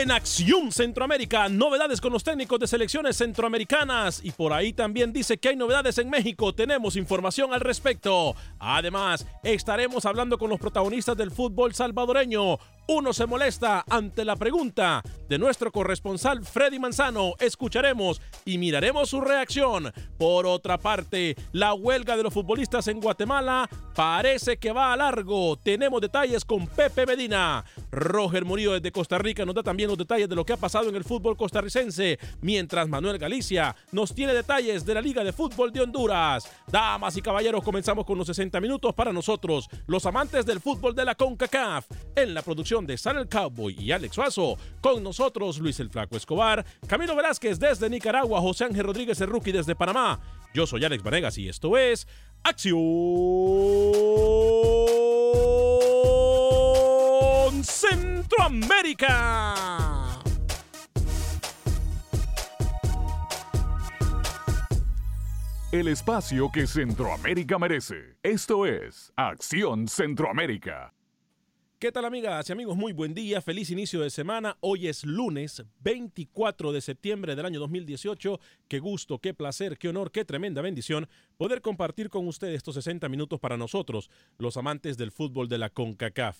En Acción Centroamérica, novedades con los técnicos de selecciones centroamericanas y por ahí también dice que hay novedades en México, tenemos información al respecto. Además, estaremos hablando con los protagonistas del fútbol salvadoreño. Uno se molesta ante la pregunta de nuestro corresponsal Freddy Manzano. Escucharemos y miraremos su reacción. Por otra parte, la huelga de los futbolistas en Guatemala parece que va a largo. Tenemos detalles con Pepe Medina. Roger Murillo desde Costa Rica nos da también los detalles de lo que ha pasado en el fútbol costarricense, mientras Manuel Galicia nos tiene detalles de la Liga de Fútbol de Honduras. Damas y caballeros, comenzamos con los 60 minutos para nosotros, los amantes del fútbol de la CONCACAF. En la producción de San el Cowboy y Alex Suazo, con nosotros Luis el Flaco Escobar, Camilo Velázquez desde Nicaragua, José Ángel Rodríguez el Rookie desde Panamá. Yo soy Alex Vanegas y esto es Acción Centroamérica. El espacio que Centroamérica merece. Esto es Acción Centroamérica. ¿Qué tal amigas y amigos? Muy buen día, feliz inicio de semana. Hoy es lunes 24 de septiembre del año 2018. Qué gusto, qué placer, qué honor, qué tremenda bendición poder compartir con ustedes estos 60 minutos para nosotros, los amantes del fútbol de la CONCACAF.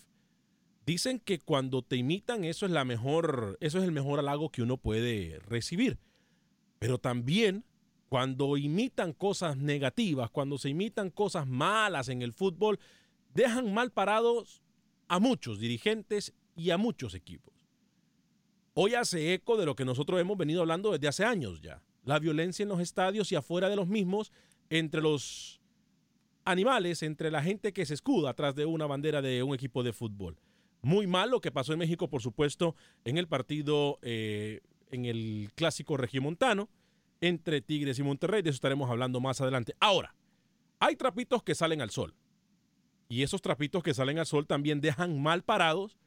Dicen que cuando te imitan eso es la mejor, eso es el mejor halago que uno puede recibir. Pero también cuando imitan cosas negativas, cuando se imitan cosas malas en el fútbol, dejan mal parados a muchos dirigentes y a muchos equipos. Hoy hace eco de lo que nosotros hemos venido hablando desde hace años ya. La violencia en los estadios y afuera de los mismos, entre los animales, entre la gente que se escuda atrás de una bandera de un equipo de fútbol. Muy mal lo que pasó en México, por supuesto, en el partido, eh, en el clásico regiomontano entre Tigres y Monterrey. De eso estaremos hablando más adelante. Ahora, hay trapitos que salen al sol. Y esos trapitos que salen al sol también dejan mal parados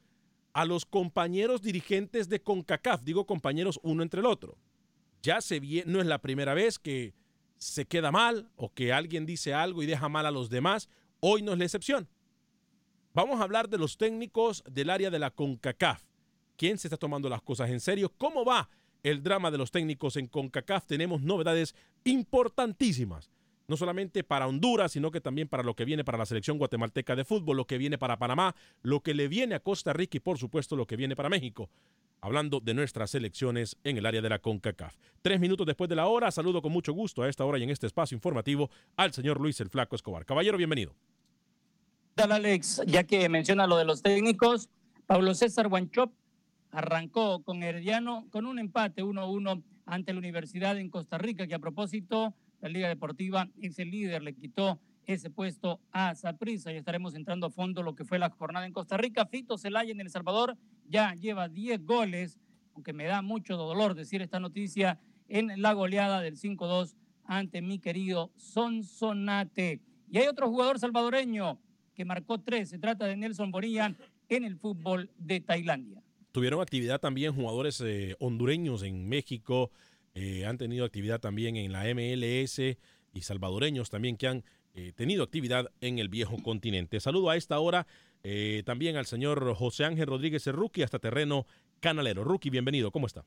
a los compañeros dirigentes de CONCACAF. Digo compañeros uno entre el otro. Ya se viene, no es la primera vez que se queda mal o que alguien dice algo y deja mal a los demás. Hoy no es la excepción. Vamos a hablar de los técnicos del área de la CONCACAF. ¿Quién se está tomando las cosas en serio? ¿Cómo va el drama de los técnicos en CONCACAF? Tenemos novedades importantísimas no solamente para Honduras, sino que también para lo que viene para la selección guatemalteca de fútbol, lo que viene para Panamá, lo que le viene a Costa Rica y por supuesto lo que viene para México. hablando de nuestras selecciones en el área de la CONCACAF. Tres minutos después de la hora, saludo con mucho gusto a esta hora y en este espacio informativo al señor Luis el Flaco Escobar. Caballero, bienvenido. Alex, ya que menciona lo de los técnicos, Pablo César Guanchop arrancó con Herediano con un empate 1-1 ante la Universidad en Costa Rica, que a propósito, la Liga Deportiva es el líder, le quitó ese puesto a Saprissa y estaremos entrando a fondo lo que fue la jornada en Costa Rica. Fito Celaya en El Salvador ya lleva 10 goles, aunque me da mucho dolor decir esta noticia, en la goleada del 5-2 ante mi querido Sonsonate. Y hay otro jugador salvadoreño que marcó tres, se trata de Nelson Bonilla en el fútbol de Tailandia. Tuvieron actividad también jugadores eh, hondureños en México, eh, han tenido actividad también en la MLS y salvadoreños también que han eh, tenido actividad en el viejo continente. Saludo a esta hora eh, también al señor José Ángel Rodríguez Rookie hasta terreno canalero. Rookie, bienvenido, ¿cómo está?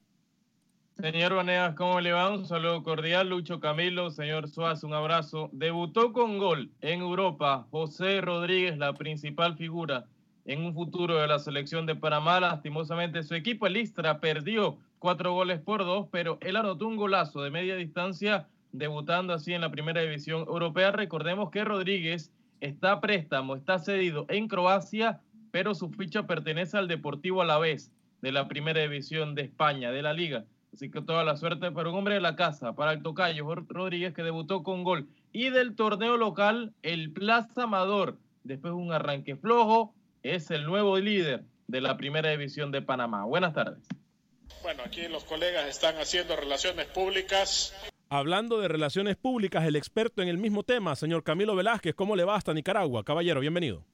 Señor Vanegas, ¿cómo le va? Un saludo cordial. Lucho Camilo, señor Suárez, un abrazo. Debutó con gol en Europa José Rodríguez, la principal figura en un futuro de la selección de Panamá. Lastimosamente su equipo, el Istra, perdió cuatro goles por dos, pero él anotó un golazo de media distancia debutando así en la primera división europea. Recordemos que Rodríguez está a préstamo, está cedido en Croacia, pero su ficha pertenece al Deportivo Alavés de la primera división de España, de la liga. Así que toda la suerte para un hombre de la casa, para el tocayo Rodríguez que debutó con gol. Y del torneo local, el Plaza Amador, después de un arranque flojo, es el nuevo líder de la primera división de Panamá. Buenas tardes. Bueno, aquí los colegas están haciendo relaciones públicas. Hablando de relaciones públicas, el experto en el mismo tema, señor Camilo Velázquez, ¿cómo le va hasta Nicaragua? Caballero, bienvenido.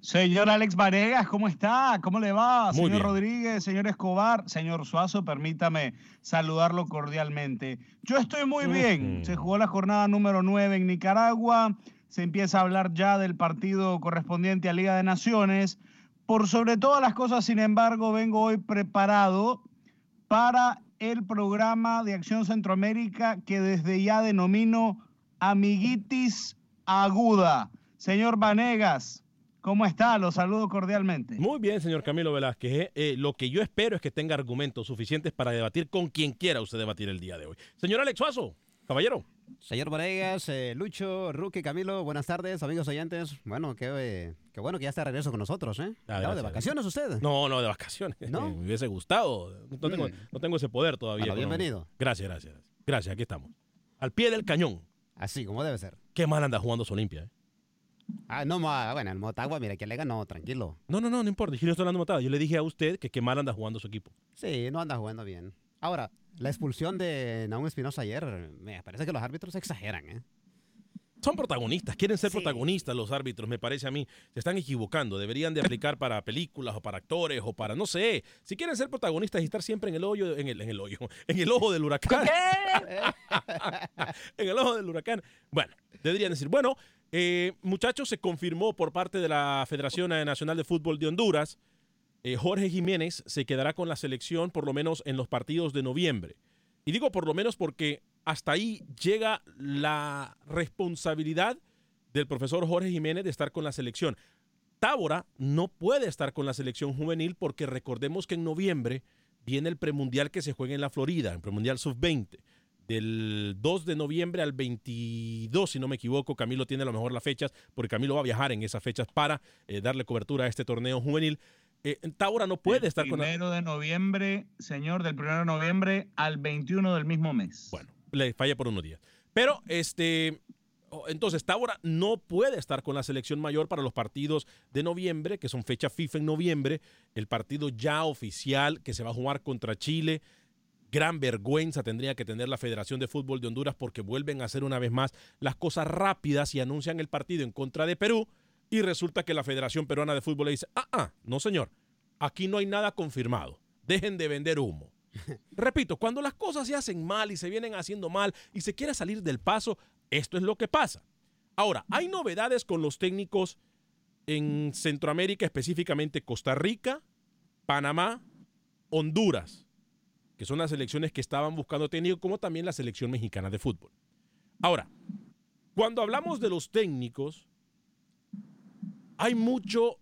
Señor Alex Varegas, ¿cómo está? ¿Cómo le va? señor Rodríguez, señor Escobar, señor Suazo, permítame saludarlo cordialmente. Yo estoy muy bien. Se jugó la jornada número 9 en Nicaragua. Se empieza a hablar ya del partido correspondiente a Liga de Naciones. Por sobre todas las cosas, sin embargo, vengo hoy preparado para el programa de Acción Centroamérica que desde ya denomino Amiguitis Aguda. Señor Vanegas, ¿cómo está? Lo saludo cordialmente. Muy bien, señor Camilo Velázquez. Eh, eh, lo que yo espero es que tenga argumentos suficientes para debatir con quien quiera usted debatir el día de hoy. Señor Alex Suazo, caballero. Señor Vanegas, eh, Lucho, Ruque, Camilo, buenas tardes, amigos oyentes. Bueno, qué, eh, qué, bueno que ya está de regreso con nosotros, ¿eh? Ah, ¿De vacaciones usted? No, no, de vacaciones. ¿No? Me hubiese gustado. No tengo, mm. no tengo ese poder todavía. Bueno, bienvenido. Gracias, gracias. Gracias, aquí estamos. Al pie del cañón. Así como debe ser. Qué mal anda jugando su Olimpia, ¿eh? Ah, no, bueno, el Motagua, mira, que le ganó, tranquilo. No, no, no, no importa. Yo no estoy hablando de Motagua. Yo le dije a usted que qué mal anda jugando su equipo. Sí, no anda jugando bien. Ahora, la expulsión de Naum Espinosa ayer, me parece que los árbitros exageran, ¿eh? Son protagonistas, quieren ser protagonistas los árbitros, me parece a mí. Se están equivocando, deberían de aplicar para películas o para actores o para, no sé, si quieren ser protagonistas y estar siempre en el hoyo, en el, en el hoyo, en el ojo del huracán. en el ojo del huracán. Bueno, deberían decir, bueno, eh, muchachos, se confirmó por parte de la Federación Nacional de Fútbol de Honduras eh, Jorge Jiménez se quedará con la selección por lo menos en los partidos de noviembre. Y digo por lo menos porque hasta ahí llega la responsabilidad del profesor Jorge Jiménez de estar con la selección. Tábora no puede estar con la selección juvenil porque recordemos que en noviembre viene el premundial que se juega en la Florida, el premundial sub-20. Del 2 de noviembre al 22, si no me equivoco, Camilo tiene a lo mejor las fechas, porque Camilo va a viajar en esas fechas para eh, darle cobertura a este torneo juvenil. Eh, Taura no puede estar con... Primero de noviembre, señor, del primero de noviembre al 21 del mismo mes. Bueno, le falla por unos días. Pero, este, entonces, Taura no puede estar con la selección mayor para los partidos de noviembre, que son fecha FIFA en noviembre, el partido ya oficial que se va a jugar contra Chile. Gran vergüenza tendría que tener la Federación de Fútbol de Honduras porque vuelven a hacer una vez más las cosas rápidas y anuncian el partido en contra de Perú y resulta que la Federación Peruana de Fútbol le dice, ah, ah, no señor, aquí no hay nada confirmado, dejen de vender humo. Repito, cuando las cosas se hacen mal y se vienen haciendo mal y se quiere salir del paso, esto es lo que pasa. Ahora, hay novedades con los técnicos en Centroamérica, específicamente Costa Rica, Panamá, Honduras, que son las selecciones que estaban buscando técnicos, como también la selección mexicana de fútbol. Ahora, cuando hablamos de los técnicos, hay mucho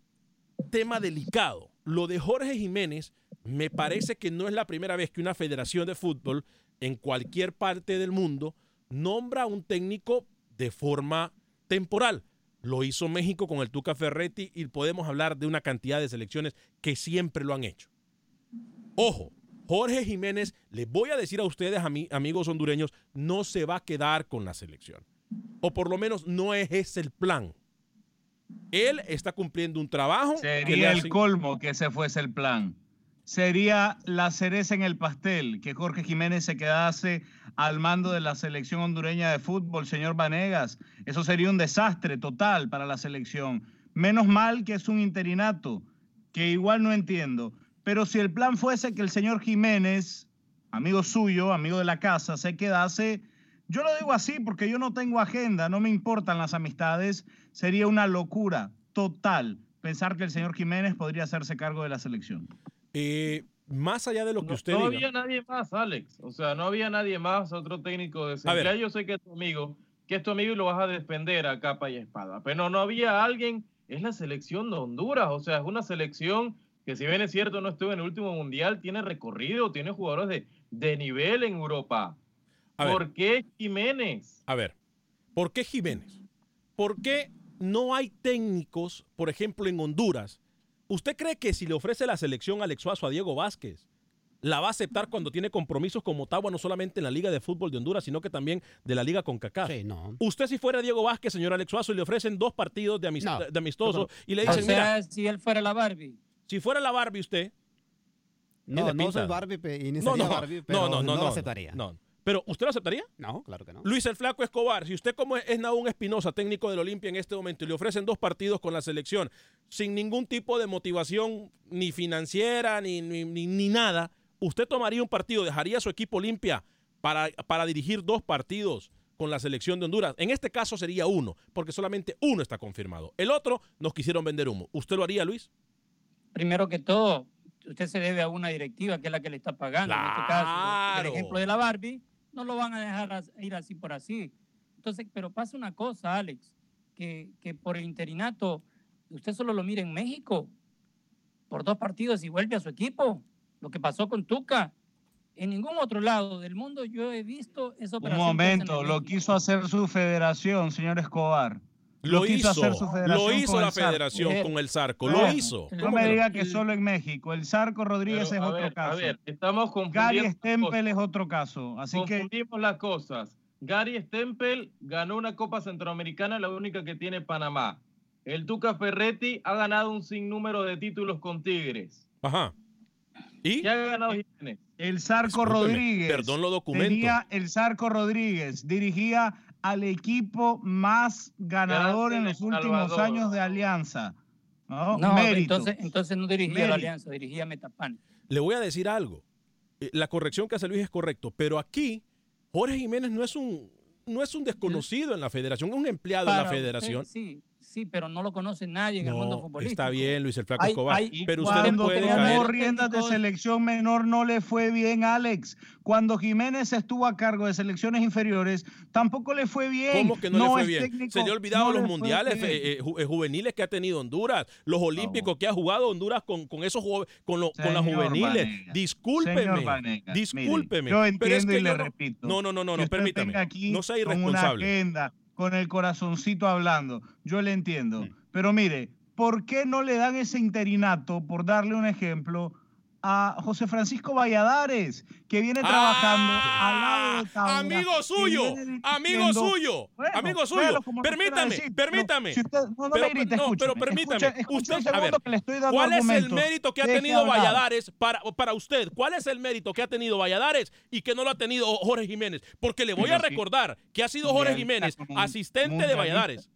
tema delicado. Lo de Jorge Jiménez me parece que no es la primera vez que una federación de fútbol en cualquier parte del mundo nombra a un técnico de forma temporal. Lo hizo México con el Tuca Ferretti y podemos hablar de una cantidad de selecciones que siempre lo han hecho. Ojo, Jorge Jiménez, les voy a decir a ustedes, amigos hondureños, no se va a quedar con la selección. O por lo menos no es ese el plan. Él está cumpliendo un trabajo. Sería el colmo que ese fuese el plan. Sería la cereza en el pastel que Jorge Jiménez se quedase al mando de la selección hondureña de fútbol, señor Vanegas. Eso sería un desastre total para la selección. Menos mal que es un interinato, que igual no entiendo. Pero si el plan fuese que el señor Jiménez, amigo suyo, amigo de la casa, se quedase, yo lo digo así porque yo no tengo agenda, no me importan las amistades, sería una locura total pensar que el señor Jiménez podría hacerse cargo de la selección. Eh, más allá de lo que usted no había nadie más, Alex. O sea, no había nadie más, otro técnico de Ya yo sé que es tu amigo, que es tu amigo y lo vas a defender a capa y espada. Pero no había alguien, es la selección de Honduras. O sea, es una selección que si bien es cierto no estuvo en el último mundial, tiene recorrido, tiene jugadores de, de nivel en Europa. ¿Por qué Jiménez? A ver, ¿por qué Jiménez? ¿Por qué no hay técnicos, por ejemplo, en Honduras? ¿Usted cree que si le ofrece la selección a Alex Suazo a Diego Vázquez, la va a aceptar cuando tiene compromisos con Motagua, no solamente en la Liga de Fútbol de Honduras, sino que también de la Liga con Cacá. Sí, no. Usted si fuera Diego Vázquez, señor Alex Suazo, y le ofrecen dos partidos de, amistoso y le dicen, o sea, si él fuera la Barbie. Si fuera la Barbie usted. No, no soy Barbie y no, no, Barbie, pero no, no, no, no, lo aceptaría. No. ¿Pero usted lo aceptaría? No, claro que no. Luis el Flaco Escobar, si usted como es Naún Espinosa, técnico del Olimpia en este momento, y le ofrecen dos partidos con la selección, sin ningún tipo de motivación ni financiera ni, ni, ni, nada, ¿usted tomaría un partido, dejaría su equipo Olimpia para, para dirigir dos partidos con la selección de Honduras? En este caso sería uno, porque solamente uno está confirmado. El otro nos quisieron vender humo. ¿Usted lo haría, Luis? primero que todo, usted se debe a una directiva que es la que le está pagando. En este caso, el ejemplo de la Barbie, no lo van a dejar ir así por así. Entonces, pero pasa una cosa, Alex, que, que por el interinato, usted solo lo mira en México, por dos partidos y vuelve a su equipo. Lo que pasó con Tuca. En ningún otro lado del mundo yo he visto operación. Un momento, lo quiso hacer su federación, señor Escobar. Lo, hizo, lo hizo la federación con el Zarco, lo hizo. No me diga que solo en México, el Zarco Rodríguez es otro caso. A ver, estamos. Gary Stempel es otro caso, así Confundimos las cosas. Gary Stempel ganó una Copa Centroamericana, la única que tiene Panamá. El Tuca Ferretti ha ganado un sinnúmero de títulos con Tigres. Ajá. ¿Y? ¿Qué ha ganado El Zarco Rodríguez. Perdón lo documento. el Zarco Rodríguez dirigía al equipo más ganador en los últimos años de Alianza. No, entonces, entonces no dirigía la Alianza, dirigía Metapan. Le voy a decir algo. Eh, la corrección que hace Luis es correcto, pero aquí Jorge Jiménez no es un, no es un desconocido en la federación, es un empleado en la federación. sí, Sí, pero no lo conoce nadie en el mundo futbolístico. Está bien, Luis el Flaco Escobar. pero usted no puede caer. riendas de selección menor no le fue bien, Alex. Cuando Jiménez estuvo a cargo de selecciones inferiores, tampoco le fue bien. ¿Cómo que no, le fue bien? Se le ha olvidado los mundiales eh, eh, juveniles que ha tenido Honduras, los olímpicos que ha jugado Honduras con, con esos con, con las juveniles. discúlpeme, discúlpeme. yo entiendo y le repito. No, no, no, no, no permítame. No sea irresponsable con el corazoncito hablando. Yo le entiendo. Pero mire, ¿por qué no le dan ese interinato, por darle un ejemplo, a José Francisco Valladares, que viene trabajando ah, al lado de Taura, Amigo suyo, amigo suyo, amigo suyo. Permítame, permítame. no, pero, me grite, no, pero permítame. usted, a ver, ¿cuál es el mérito que ha tenido Valladares para, para usted? ¿Cuál es el mérito que ha tenido Valladares y que no lo ha tenido Jorge Jiménez? Porque le voy a recordar que ha sido Jorge Jiménez asistente de Valladares.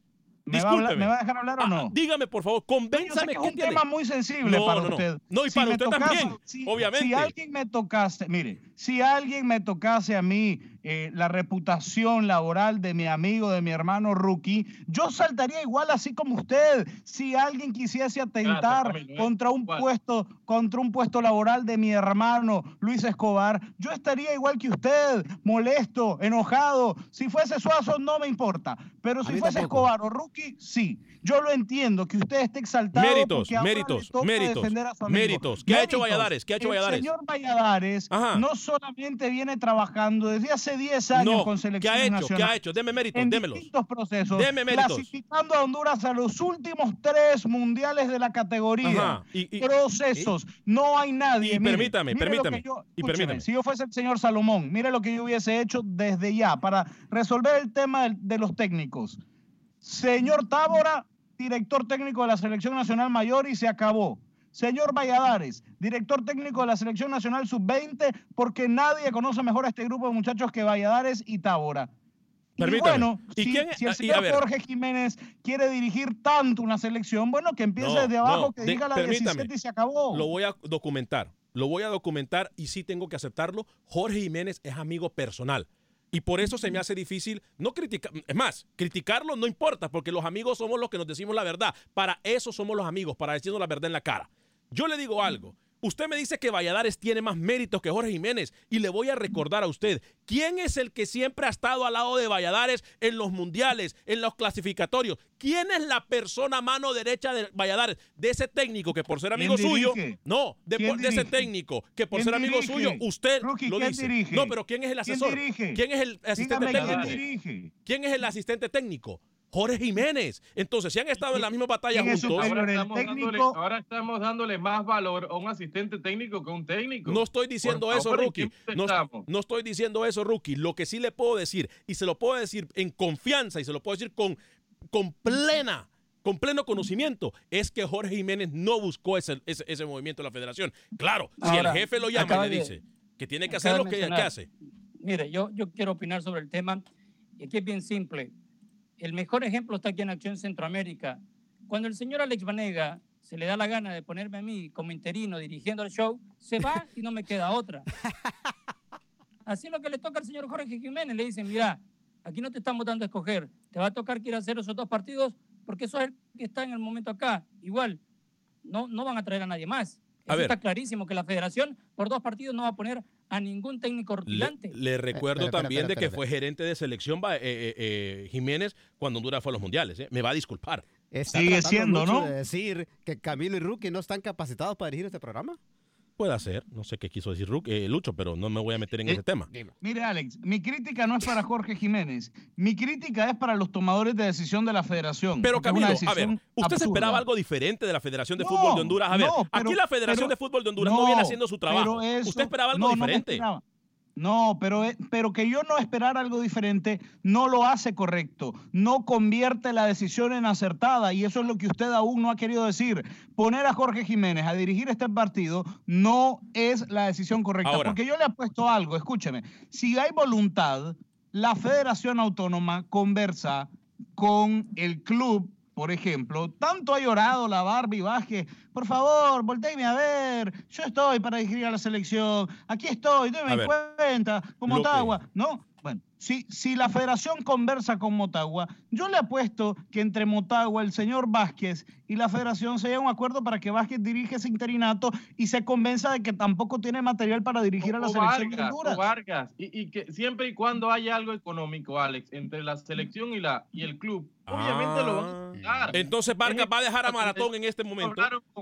¿Me va, a, dejar hablar o ah, no? dígame, por favor, convénzame. es un tema muy sensible para usted. No, y para usted también, obviamente. Si alguien me tocase, mire, si alguien me tocase a mí eh, la reputación laboral de mi amigo, de mi hermano Rookie, yo saltaría igual así como usted. Si alguien quisiese atentar ¿eh? contra un puesto, contra un puesto laboral de mi hermano Luis Escobar, yo estaría igual que usted, molesto, enojado. Si fuese Suazo, no me importa. Pero si fuese Escobar o Rookie, sí. Yo lo entiendo, que usted esté exaltado. Méritos, méritos, méritos, a méritos. ¿Qué ha hecho. Valladares? ¿Qué ha hecho El Valladares? señor Valladares Ajá. no solamente viene trabajando desde hace 10 años No, con ¿qué selecciones ha hecho? ¿Qué nacionales, ha hecho? Deme méritos, en démelos. distintos procesos, Deme méritos. clasificando a Honduras a los últimos tres mundiales de la categoría. Y- y- procesos. No hay nadie. Y mire, permítame, mire permítame, yo- y escúcheme, permítame. Si yo fuese el señor Salomón, mire lo que yo hubiese hecho desde ya para resolver el tema de los técnicos. Señor Tábora, director técnico de la Selección Nacional Mayor y se acabó. Señor Valladares, director técnico de la Selección Nacional Sub-20, porque nadie conoce mejor a este grupo de muchachos que Valladares y Tábora. Y Permítame. bueno, ¿Y si, el y a señor. Jorge Jiménez quiere dirigir tanto una selección, bueno, que empiece No, desde abajo, no, que de- diga la permítame. 17 y se acabó. Lo voy a documentar. Lo voy a documentar y sí tengo que aceptarlo. Jorge Jiménez es amigo personal. Y por eso se me hace difícil no criticar. Es más, criticarlo no importa, porque los amigos somos los que nos decimos la verdad. Para eso somos los amigos, para decirnos la verdad en la cara. Yo le digo algo. Usted me dice que Valladares tiene más méritos que Jorge Jiménez y le voy a recordar a usted, ¿quién es el que siempre ha estado al lado de Valladares en los mundiales, en los clasificatorios? ¿Quién es la persona mano derecha de Valladares? De ese técnico que por ser amigo ¿Quién suyo, no, de, ¿Quién por- de ese técnico que por ¿Quién ser amigo suyo, usted lo ¿quién dice. dirige? No, pero ¿quién es el ¿Quién asesor? ¿Quién es el asistente Dígame técnico? ¿Quién es el asistente técnico? Jorge Jiménez. Entonces, si han estado en la misma batalla juntos, superior, Ahora el estamos, dándole, técnico? ahora estamos dándole más valor a un asistente técnico que a un técnico. No estoy diciendo Por eso, favor, ¿en Rookie. No, estoy diciendo eso, Rookie. Lo que sí le puedo decir, y se lo puedo decir en confianza, y se lo puedo decir con, con plena, con pleno conocimiento, es que Jorge Jiménez no buscó ese, ese, ese movimiento de la federación. Claro, si el jefe lo llama y le de- dice que tiene que hacer lo que, que hace. Mire, yo, yo quiero opinar sobre el tema. Y aquí es bien simple. El mejor ejemplo está aquí en Acción Centroamérica. Cuando el señor Alex Vanega se le da la gana de ponerme a mí como interino dirigiendo el show, se va y no me queda otra. Así es lo que le toca al señor Jorge Jiménez. Le dicen, mira, aquí no te estamos dando a escoger. Te va a tocar que ir a hacer esos dos partidos porque eso es el que está en el momento acá. Igual, no, no van a traer a nadie más. A Eso ver. está clarísimo que la federación por dos partidos no va a poner a ningún técnico Le, rutilante. le recuerdo espera, espera, también de que fue gerente de selección va- eh, eh, eh, Jiménez cuando Honduras fue a los mundiales. ¿eh? Me va a disculpar. Está Sigue siendo, mucho ¿no? de decir que Camilo y Rookie no están capacitados para dirigir este programa. Puede ser, no sé qué quiso decir eh, Lucho, pero no me voy a meter en Eh, ese tema. Mire, Alex, mi crítica no es para Jorge Jiménez. Mi crítica es para los tomadores de decisión de la federación. Pero Camilo, a ver, ¿usted se esperaba algo diferente de la Federación de No, Fútbol de Honduras? A ver, no, pero- aquí la Federación pero- de Fútbol de Honduras no, viene haciendo su trabajo. eso- ¿Usted esperaba algo diferente? esperaba. No, pero, eh, pero que yo no esperara algo diferente no lo hace correcto. No convierte la decisión en acertada y eso es lo que usted aún no ha querido decir. Poner a Jorge Jiménez a dirigir este partido no es la decisión correcta. Ahora. Porque yo le apuesto algo, escúcheme. Si hay voluntad, la Federación Autónoma conversa con el club por ejemplo, tanto ha llorado la Barbie Vázquez, por favor, volteeme a ver, yo estoy para dirigir a la selección, aquí estoy, déme cuenta, que- Motagua, ¿no? Bueno, si, si la federación conversa con Motagua, yo le apuesto que entre Motagua, el señor Vázquez y la federación se haya un acuerdo para que Vázquez dirige ese interinato y se convenza de que tampoco tiene material para dirigir a la O selección de Vargas, Honduras. o Vargas. Y, y que siempre y cuando haya algo económico, Alex, entre la selección y, la, y el club, obviamente lo van a dar. Ah. Entonces Vargas va a dejar a Maratón en este momento. Hablaron con,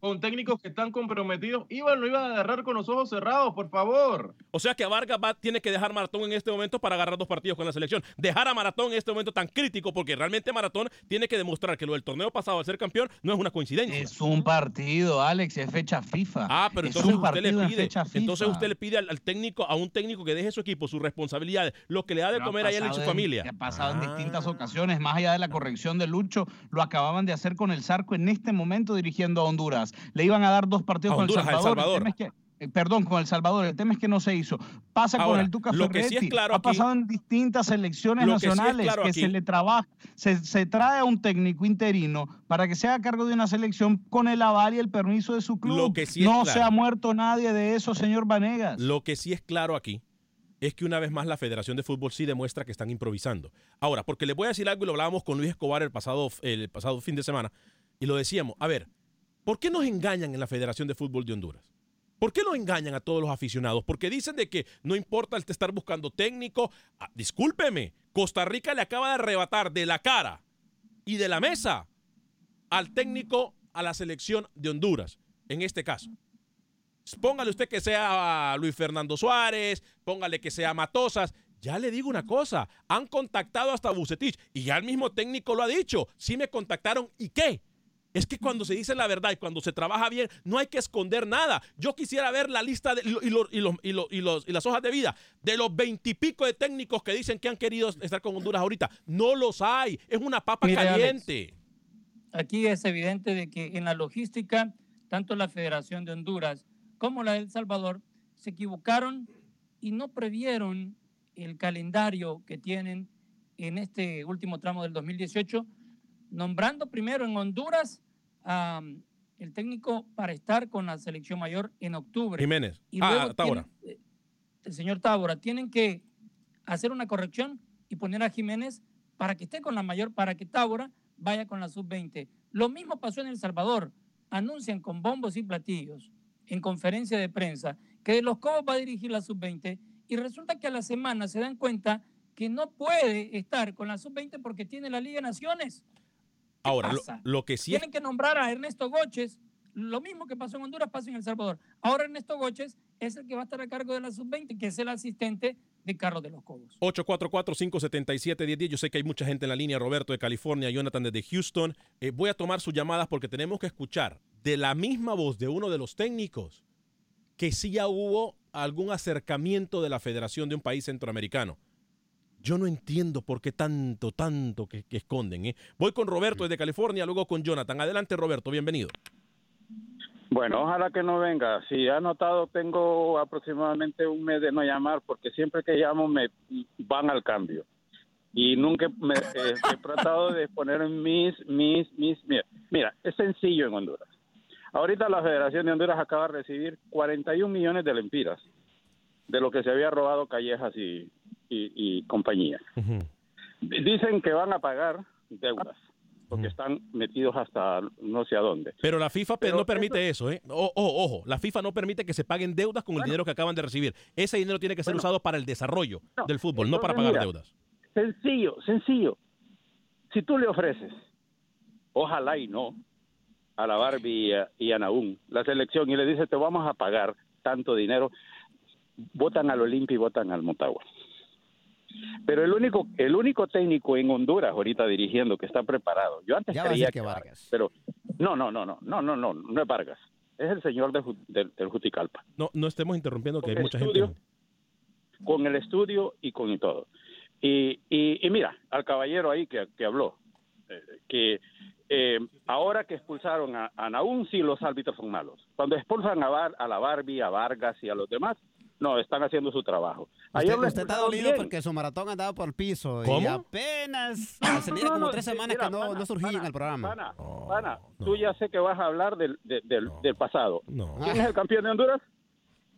con técnicos que están comprometidos. Iban, lo iban a agarrar con los ojos cerrados, por favor. O sea que a Vargas va, tiene que dejar Maratón en este momento para agarrar dos partidos con la selección. Dejar a Maratón en este momento tan crítico porque realmente Maratón tiene que demostrar que lo del torneo pasado al ser campeón no es una coincidencia. Es un partido, Alex, es fecha FIFA. Ah, pero Es entonces un usted le pide, fecha FIFA. entonces usted le pide al, al técnico, a un técnico que deje su equipo, sus responsabilidades, lo que le da de Pero comer a él y su en- familia. Ha pasado en Ah. distintas ocasiones, más allá de la corrección de Lucho, lo acababan de hacer con el Zarco en este momento dirigiendo a Honduras. Le iban a dar dos partidos A con Honduras, a El El Salvador. Salvador. tema es que- eh, perdón, con El Salvador. El tema es que no se hizo. Pasa con el Tuca lo que sí es claro ha aquí- pasado en distintas selecciones que sí nacionales claro que se le trabaja, se, se trae a un técnico interino para que se haga cargo de una selección con el aval y el permiso de su club. Lo que sí no claro- se ha muerto nadie de eso, señor Vanegas. Lo que sí es claro aquí es que una vez más la Federación de Fútbol sí demuestra que están improvisando. Ahora, porque les voy a decir algo y lo hablábamos con Luis Escobar el pasado, el pasado fin de semana y lo decíamos, a ver, ¿por qué nos engañan en la Federación de Fútbol de Honduras? ¿Por qué nos engañan a todos los aficionados? Porque dicen de que no importa el estar buscando técnico. Ah, discúlpeme, Costa Rica le acaba de arrebatar de la cara y de la mesa al técnico a la selección de Honduras, en este caso. Póngale usted que sea Luis Fernando Suárez, póngale que sea Matosas. Ya le digo una cosa, han contactado hasta Bucetich y ya el mismo técnico lo ha dicho. Sí me contactaron y qué. Es que cuando se dice la verdad y cuando se trabaja bien, no hay que esconder nada. Yo quisiera ver la lista de, y, y, las hojas de vida de los veintipico de técnicos que dicen que han querido estar con Honduras ahorita. No los hay. Es una papa caliente. aquí es evidente de que en la logística, tanto la Federación de Honduras como la de El Salvador se equivocaron y no previeron el calendario que tienen en este último tramo del 2018, nombrando primero en Honduras el técnico para estar con la selección mayor en octubre. Jiménez. Y ah, Tábora. Eh, el señor Tábora. Tienen que hacer una corrección y poner a Jiménez para que esté con la mayor, para que Tábora vaya con la sub-20. Lo mismo pasó en El Salvador. Anuncian con bombos y platillos en conferencia de prensa que de los Cobos va a dirigir la sub-20 y resulta que a la semana se dan cuenta que no puede estar con la sub-20 porque tiene la Liga de Naciones. Ahora, lo, que sí Tienen que nombrar a Ernesto Goches. Lo mismo que pasó en Honduras pasa en El Salvador. Ahora Ernesto Goches es el que va a estar a cargo de la sub-20, que es el asistente de Carlos de los Cobos. 844-577-1010. Yo sé que hay mucha gente en la línea. Roberto de California, Jonathan desde Houston. Eh, voy a tomar sus llamadas porque tenemos que escuchar de la misma voz de uno de los técnicos que sí ya hubo algún acercamiento de la federación de un país centroamericano. Yo no entiendo por qué tanto, tanto que, esconden. ¿eh? Voy con Roberto desde California, luego con Jonathan. Adelante, Roberto, bienvenido. Bueno, ojalá que no venga. Si ha notado, tengo aproximadamente un mes de no llamar porque siempre que llamo me van al cambio. Y nunca me, eh, he tratado de poner mis, mis, mis... Mira, mira, es sencillo en Honduras. Ahorita la Federación de Honduras acaba de recibir 41 millones de lempiras de lo que se había robado Callejas y, y, compañía. Dicen que van a pagar deudas porque están metidos hasta no sé a dónde. Pero la FIFA no permite eso, ¿eh? ojo, ojo, la FIFA no permite que se paguen deudas con el dinero que acaban de recibir. Ese dinero tiene que ser usado para el desarrollo del fútbol, no para pagar deudas. Sencillo, sencillo. Si tú le ofreces, ojalá y no, a la Barbie y a, Naún la selección y le dices te vamos a pagar tanto dinero, votan al Olimpia y votan al Motagua. Pero el único, el único técnico en Honduras ahorita dirigiendo que está preparado. Yo antes creía que, Vargas. pero no, no, no, no, no, no, no, no es Vargas. Es el señor del Juticalpa. No, no estemos interrumpiendo que hay mucha gente. Con el estudio y con todo. Y, y, mira, al caballero ahí que, que habló, eh, que eh, ahora que expulsaron a, a Naún, sí los árbitros son malos. Cuando expulsan a, a la Barbie, a Vargas y a los demás, no, están haciendo su trabajo. Usted, usted está dolido porque su maratón andaba por el piso y apenas hace como tres semanas que no, no surgía en el programa. Pana, pana, tú ya sé que vas a hablar del, del, del pasado. ¿Quién es el campeón de Honduras?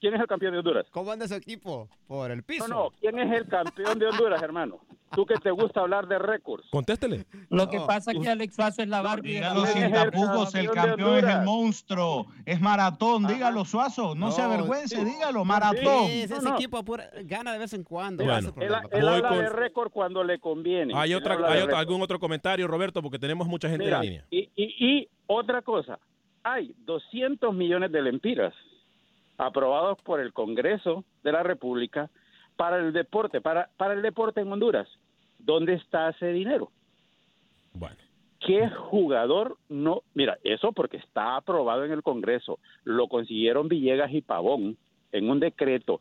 ¿Quién es el campeón de Honduras? ¿Cómo anda su equipo? Por el piso. No, no. ¿Quién es el campeón de Honduras, hermano? Tú que te gusta hablar de récords. Contéstele. Lo que pasa es que Alex Suazo es la Barbie. dígalo sin tapujos, el campeón es el monstruo. Es maratón, dígalo Suazo. No, se avergüence, dígalo, maratón. Sí, ese equipo gana de vez en cuando. Bueno, él, habla de récord cuando le conviene. ¿Hay, otra, hay algún otro comentario, Roberto? Porque tenemos mucha gente en la línea. Y, y, y otra cosa. Hay 200 millones de lempiras aprobados por el Congreso de la República para el deporte, para, para el deporte en Honduras. ¿Dónde está ese dinero? Bueno. ¿Qué jugador no? Mira, eso porque está aprobado en el Congreso. Lo consiguieron Villegas y Pavón en un decreto.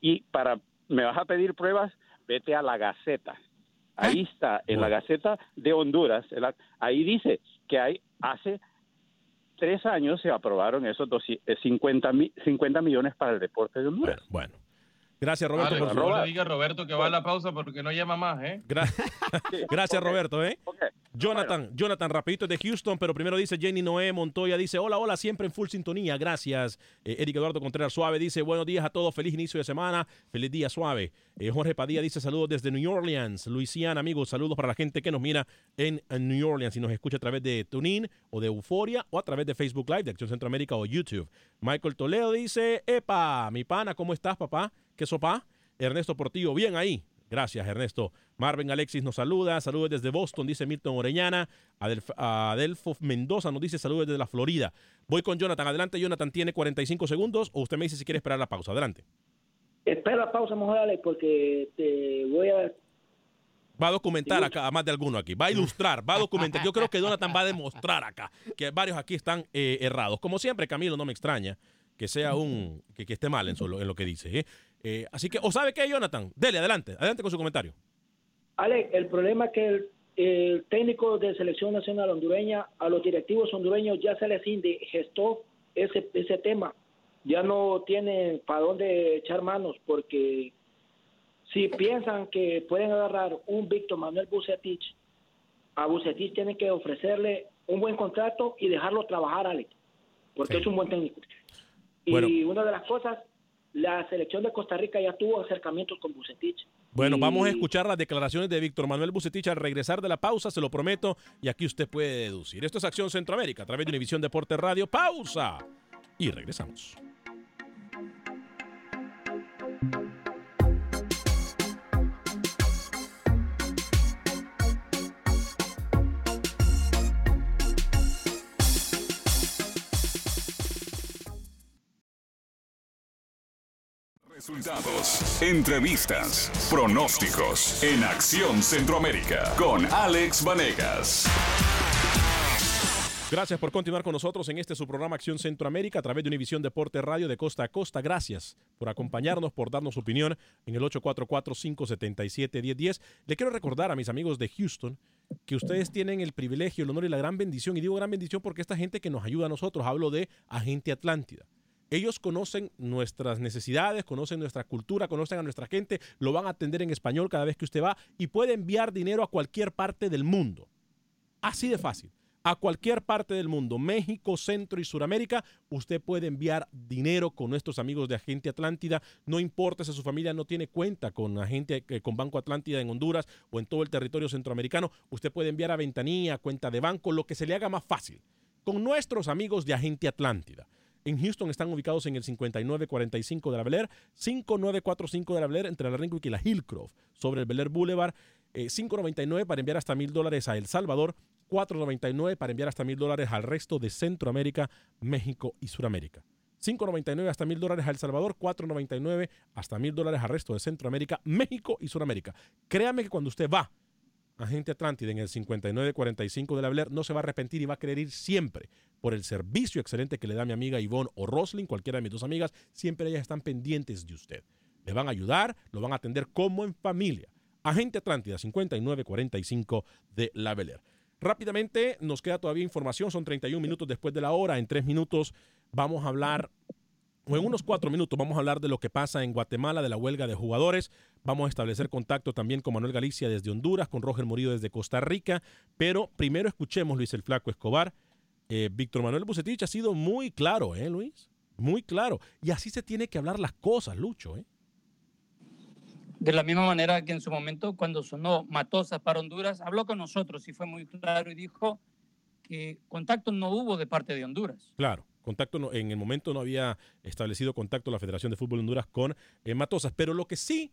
Y para, me vas a pedir pruebas, vete a la Gaceta. Ahí ¿Eh? está, en la Gaceta de Honduras. ahí dice que hay hace tres años se aprobaron esos 50, 50 millones para el deporte de Honduras. Bueno. Gracias, Roberto. por favor. diga Roberto que va a la pausa porque no llama más, ¿eh? Gracias, Roberto, ¿eh? Jonathan, Jonathan, rapidito de Houston, pero primero dice Jenny Noé Montoya, dice, hola, hola, siempre en full sintonía, gracias. Eh, Eric Eduardo Contreras Suave dice, buenos días a todos, feliz inicio de semana, feliz día suave. Eh, Jorge Padilla dice, saludos desde New Orleans, Luisiana, amigos, saludos para la gente que nos mira en, en New Orleans y nos escucha a través de TuneIn o de Euforia o a través de Facebook Live de Acción Centroamérica o YouTube. Michael Toledo dice, epa, mi pana, ¿cómo estás, papá? ¿Qué sopa? Ernesto Portillo, bien ahí. Gracias, Ernesto. Marvin Alexis nos saluda. Saludos desde Boston, dice Milton Oreñana. Adelf Adelfo Mendoza nos dice saludos desde la Florida. Voy con Jonathan. Adelante, Jonathan. Tiene 45 segundos o usted me dice si quiere esperar la pausa. Adelante. Espera la pausa, Alex, porque te voy a Va a documentar acá, a más de alguno aquí. Va a ilustrar, va a documentar. Yo creo que Jonathan va a demostrar acá que varios aquí están eh, errados. Como siempre, Camilo, no me extraña que sea un que, que esté mal en, solo, en lo que dice. ¿eh? Eh, así que, ¿o sabe qué, Jonathan? Dele, adelante, adelante con su comentario. Alex, el problema es que el, el, técnico de selección nacional hondureña, a los directivos hondureños ya se les indigestó ese, ese tema. Ya no tienen para dónde echar manos porque si piensan que pueden agarrar un Víctor Manuel Bucetich, a Bucetich tienen que ofrecerle un buen contrato y dejarlo trabajar, Alex, porque sí. es un buen técnico. Bueno. Y una de las cosas, la selección de Costa Rica ya tuvo acercamientos con Bucetich. Bueno, y... vamos a escuchar las declaraciones de Víctor Manuel Bucetich al regresar de la pausa, se lo prometo, y aquí usted puede deducir. Esto es Acción Centroamérica a través de Univisión Deporte Radio. Pausa y regresamos. Resultados, entrevistas, pronósticos en Acción Centroamérica con Alex Vanegas. Gracias por continuar con nosotros en este su programa Acción Centroamérica a través de Univisión Deporte Radio de Costa a Costa. Gracias por acompañarnos, por darnos su opinión en el 844-577-1010. Le quiero recordar a mis amigos de Houston que ustedes tienen el privilegio, el honor y la gran bendición, y digo gran bendición porque esta gente que nos ayuda a nosotros, hablo de Agente Atlántida. Ellos conocen nuestras necesidades, conocen nuestra cultura, conocen a nuestra gente, lo van a atender en español cada vez que usted va y puede enviar dinero a cualquier parte del mundo. Así de fácil. A cualquier parte del mundo, México, Centro y Suramérica, usted puede enviar dinero con nuestros amigos de Agente Atlántida. No importa si su familia no tiene cuenta con Agente, con Banco Atlántida en Honduras o en todo el territorio centroamericano, usted puede enviar a ventanilla, cuenta de banco, lo que se le haga más fácil. Con nuestros amigos de Agente Atlántida. En Houston están ubicados en el 5945 de la Bel Air, 5945 de la Bel Air entre la Ringwood y la Hillcroft, sobre el Bel Air Boulevard, eh, 5.99 para enviar hasta mil dólares a El Salvador, 4.99 para enviar hasta mil dólares al resto de Centroamérica, México y Suramérica. 5.99 hasta mil dólares a El Salvador, 4.99 hasta mil dólares al resto de Centroamérica, México y Suramérica. Créame que cuando usted va Agente Atlántida en el 5945 de la Bel Air, no se va a arrepentir y va a querer ir siempre por el servicio excelente que le da mi amiga Ivonne o Roslyn, cualquiera de mis dos amigas, siempre ellas están pendientes de usted. Le van a ayudar, lo van a atender como en familia. Agente Atlántida 5945 de la Bel Air. Rápidamente, nos queda todavía información, son 31 minutos después de la hora, en tres minutos vamos a hablar en unos cuatro minutos vamos a hablar de lo que pasa en Guatemala, de la huelga de jugadores. Vamos a establecer contacto también con Manuel Galicia desde Honduras, con Roger Murillo desde Costa Rica. Pero primero escuchemos, Luis el Flaco Escobar. Eh, Víctor Manuel Bucetich ha sido muy claro, ¿eh, Luis? Muy claro. Y así se tiene que hablar las cosas, Lucho, ¿eh? De la misma manera que en su momento, cuando sonó Matosas para Honduras, habló con nosotros y fue muy claro y dijo que contacto no hubo de parte de Honduras. Claro. Contacto no, en el momento no había establecido contacto la Federación de Fútbol de Honduras con eh, Matosas, pero lo que sí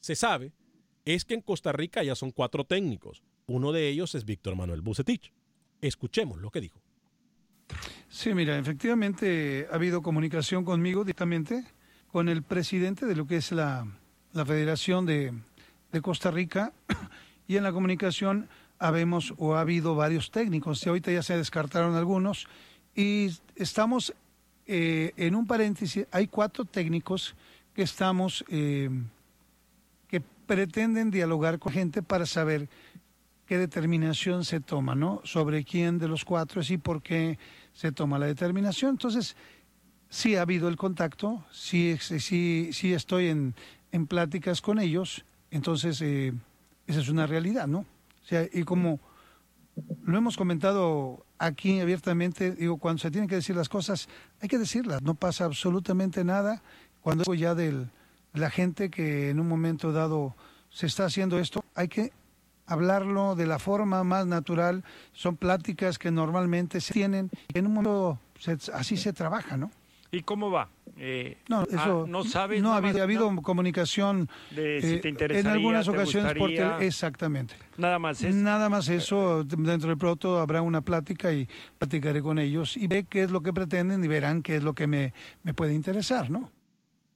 se sabe es que en Costa Rica ya son cuatro técnicos. Uno de ellos es Víctor Manuel Bucetich. Escuchemos lo que dijo. Sí, mira, efectivamente ha habido comunicación conmigo directamente con el presidente de lo que es la, la Federación de, de, Costa Rica y en la comunicación habemos o ha habido varios técnicos y ahorita ya se descartaron algunos y estamos eh, en un paréntesis, hay cuatro técnicos que estamos, eh, que pretenden dialogar con gente para saber qué determinación se toma, ¿no? Sobre quién de los cuatro es y por qué se toma la determinación. Entonces, sí ha habido el contacto, sí, sí, sí estoy en, en pláticas con ellos, entonces eh, esa es una realidad, ¿no? O sea, y como lo hemos comentado aquí abiertamente, digo, cuando se tienen que decir las cosas, hay que decirlas, no pasa absolutamente nada. Cuando es ya de la gente que en un momento dado se está haciendo esto, hay que hablarlo de la forma más natural, son pláticas que normalmente se tienen, en un momento así se trabaja, ¿no? ¿Y cómo va? Eh, no, ah, eso no sabes. No ha habido, ha habido comunicación. De si te eh, en algunas ocasiones, porque exactamente. Nada más eso. Nada más eso. Dentro del pronto habrá una plática y platicaré con ellos y ve qué es lo que pretenden y verán qué es lo que me, me puede interesar, ¿no?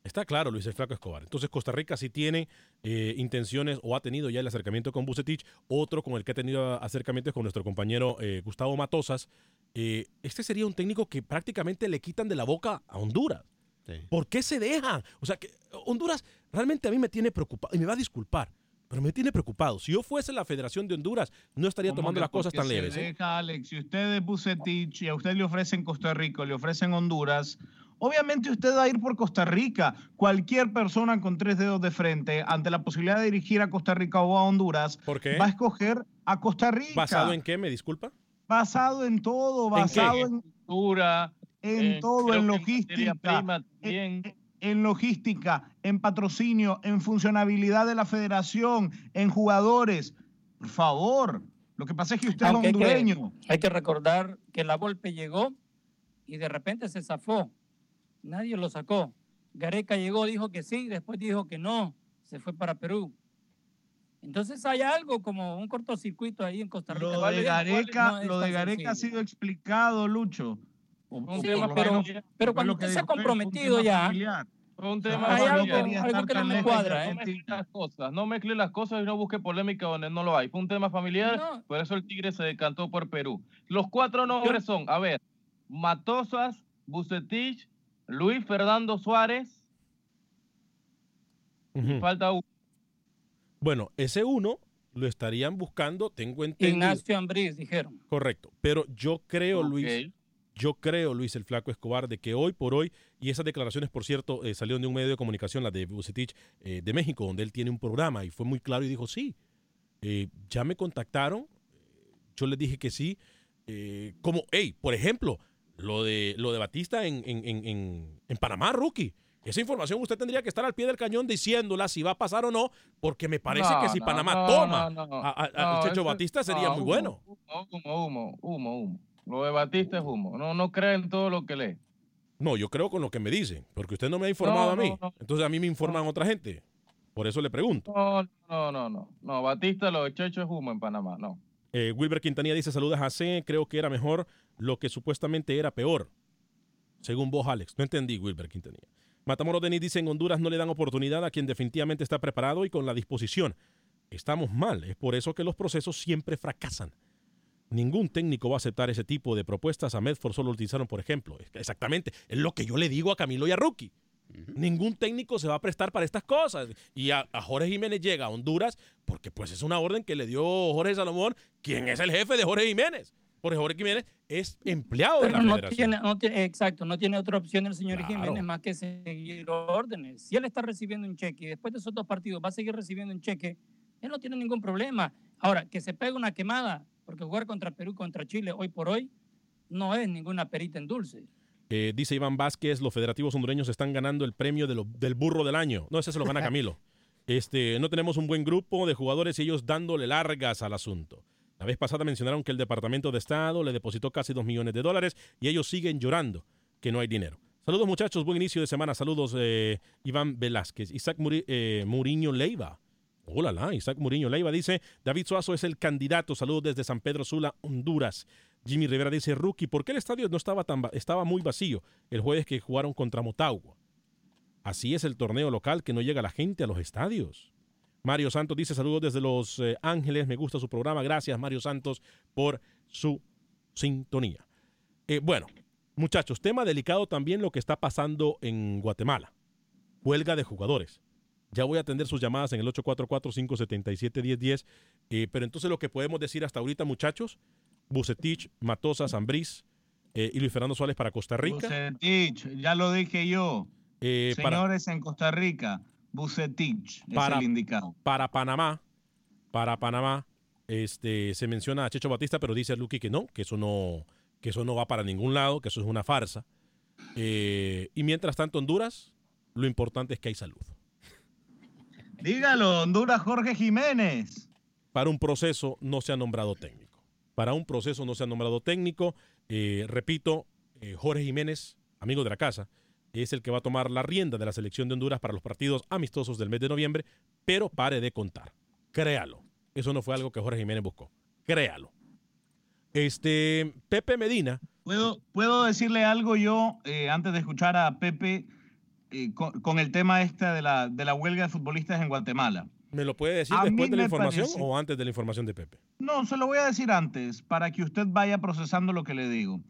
Está claro, Luis el Flaco Escobar. Entonces, Costa Rica sí tiene eh, intenciones o ha tenido ya el acercamiento con Bucetich, otro con el que ha tenido acercamientos con nuestro compañero Gustavo Matosas. este sería un técnico que prácticamente le quitan de la boca a Honduras. ¿Por qué se dejan? O sea, que Honduras realmente a mí me tiene preocupado, y me va a disculpar, pero me tiene preocupado. Si yo fuese la Federación de Honduras, no estaría tomando las cosas tan se leves. ¿eh? Deja, Alex, si usted es Bucetich y a usted le ofrecen Costa Rica, le ofrecen Honduras, obviamente usted va a ir por Costa Rica. Cualquier persona con tres dedos de frente, ante la posibilidad de dirigir a Costa Rica o a Honduras, va a escoger a Costa Rica. ¿Basado en qué? ¿Me disculpa? Basado en todo, basado en... en cultura, en eh, todo, en logística, prima en, en logística, en patrocinio, en funcionabilidad de la federación, en jugadores. Por favor, lo que pasa es que usted Aunque es hay que- hondureño. Hay que recordar que la golpe llegó y de repente se zafó. Nadie lo sacó. Gareca llegó, dijo que sí, después dijo que no, se fue para Perú. Entonces hay algo como un cortocircuito ahí en Costa Rica. Lo de Gareca, no lo de Gareca ha sido explicado, Lucho. Pero, menos cuando usted se ha comprometido ya, un Hay tema algo- familiar. algo algo que no me cuadra, No ¿eh? mezcle las cosas, no mezcle las cosas y no busque polémica donde no lo hay. Fue un tema familiar, por eso el Tigre se decantó por Perú. Los cuatro nombres son, a ver, Matosas, Bucetich, Luis Fernando Suárez, Ujú. falta uno. Bueno, ese uno lo estarían buscando, tengo entendido. Ignacio Ambriz, dijeron. Correcto. Pero yo creo. Luis, yo creo, Luis el Flaco Escobar, de que hoy por hoy, y esas declaraciones, por cierto, eh, salieron de un medio de comunicación, la de Bucetich eh, de México, donde él tiene un programa, y fue muy claro y dijo, sí, eh, ya me contactaron, yo les dije que sí, como, hey, por ejemplo, lo de, lo de Batista en, en, en, en- en Panamá, rookie. Esa información usted tendría que estar al pie del cañón diciéndola si va a pasar o no, porque me parece No, que si no, Panamá no, toma a- a- Checho Batista sería muy bueno. Humo, humo, humo, humo. Lo de Batista es humo. No, no creen todo lo que lee. No, yo creo con lo que me dicen, porque usted no me ha informado No, a mí. no, no. Entonces a mí me informan otra gente. Por eso le pregunto. No, no, no, no. No, Batista, lo de Checho es humo en Panamá, no. Eh, Wilber Quintanilla dice, saludas a C, creo que era mejor lo que supuestamente era peor. Según vos, Alex. No entendí, Wilber Quintanilla. Matamoros Denis dice, en Honduras no le dan oportunidad a quien definitivamente está preparado y con la disposición. Estamos mal, es por eso que los procesos siempre fracasan. Ningún técnico va a aceptar ese tipo de propuestas. A Medford solo lo utilizaron, por ejemplo. Exactamente, es lo que yo le digo a Camilo y a Rookie. Ningún técnico se va a prestar para estas cosas. Y a, a Jorge Jiménez llega a Honduras porque pues es una orden que le dio Jorge Salomón, quien es el jefe de Jorge Jiménez. Porque Jorge Jiménez es empleado de la no federación. tiene, no tiene- exacto, no tiene otra opción el señor Claro. Jiménez más que seguir órdenes. Si él está recibiendo un cheque y después de esos dos partidos va a seguir recibiendo un cheque, él no tiene ningún problema. Ahora, que se pegue una quemada, porque jugar contra Perú, contra Chile, hoy por hoy, no es ninguna perita en dulce. Eh, dice Iván Vázquez, los federativos hondureños están ganando el premio de lo- del burro del año. No, ese se lo gana Camilo. Este, no tenemos un buen grupo de jugadores y ellos dándole largas al asunto. La vez pasada mencionaron que el Departamento de Estado le depositó casi dos millones de dólares y ellos siguen llorando que no hay dinero. Saludos muchachos, buen inicio de semana. Saludos eh, Iván Velázquez. Isaac Muri- eh, Muriño Leiva. Hola, la, Isaac Muriño Leiva dice, David Suazo es el candidato. Saludos desde San Pedro Sula, Honduras. Jimmy Rivera dice, Rookie, ¿por qué el estadio no estaba tan estaba muy vacío el jueves que jugaron contra Motagua? Así es el torneo local que no llega la gente a los estadios. Mario Santos dice saludos desde Los eh, Ángeles, me gusta su programa, gracias Mario Santos por su sintonía. Eh, bueno, muchachos, tema delicado también lo que está pasando en Guatemala. Huelga de jugadores. Ya voy a atender sus llamadas en el 844-577-1010. eh, pero entonces lo que podemos decir hasta ahorita, muchachos, Bucetich, Matosas, Ambriz eh, y Luis Fernando Suárez para Costa Rica. Bucetich, ya lo dije yo. Eh, para- Señores en Costa Rica, Bucetich es Para- el indicado. para Panamá, para Panamá, Este, se menciona a Checho Batista, pero dice Luqui que no, que eso no, que eso no va para ningún lado, que eso es una farsa. Eh, y mientras tanto, Honduras, lo importante es que hay salud. Dígalo, Honduras Jorge Jiménez. Para un proceso no se ha nombrado técnico. Para un proceso no se ha nombrado técnico. Eh, repito, eh, Jorge Jiménez, amigo de la casa, es el que va a tomar la rienda de la selección de Honduras para los partidos amistosos del mes de noviembre, pero pare de contar. Créalo. Eso no fue algo que Jorge Jiménez buscó. Créalo. Este, Pepe Medina. ¿Puedo, puedo decirle algo yo eh, antes de escuchar a Pepe eh, con, con, el tema este de la, de la huelga de futbolistas en Guatemala? ¿Me lo puede decir después de la información parece... o antes de la información de Pepe? No, se lo voy a decir antes para que usted vaya procesando lo que le digo.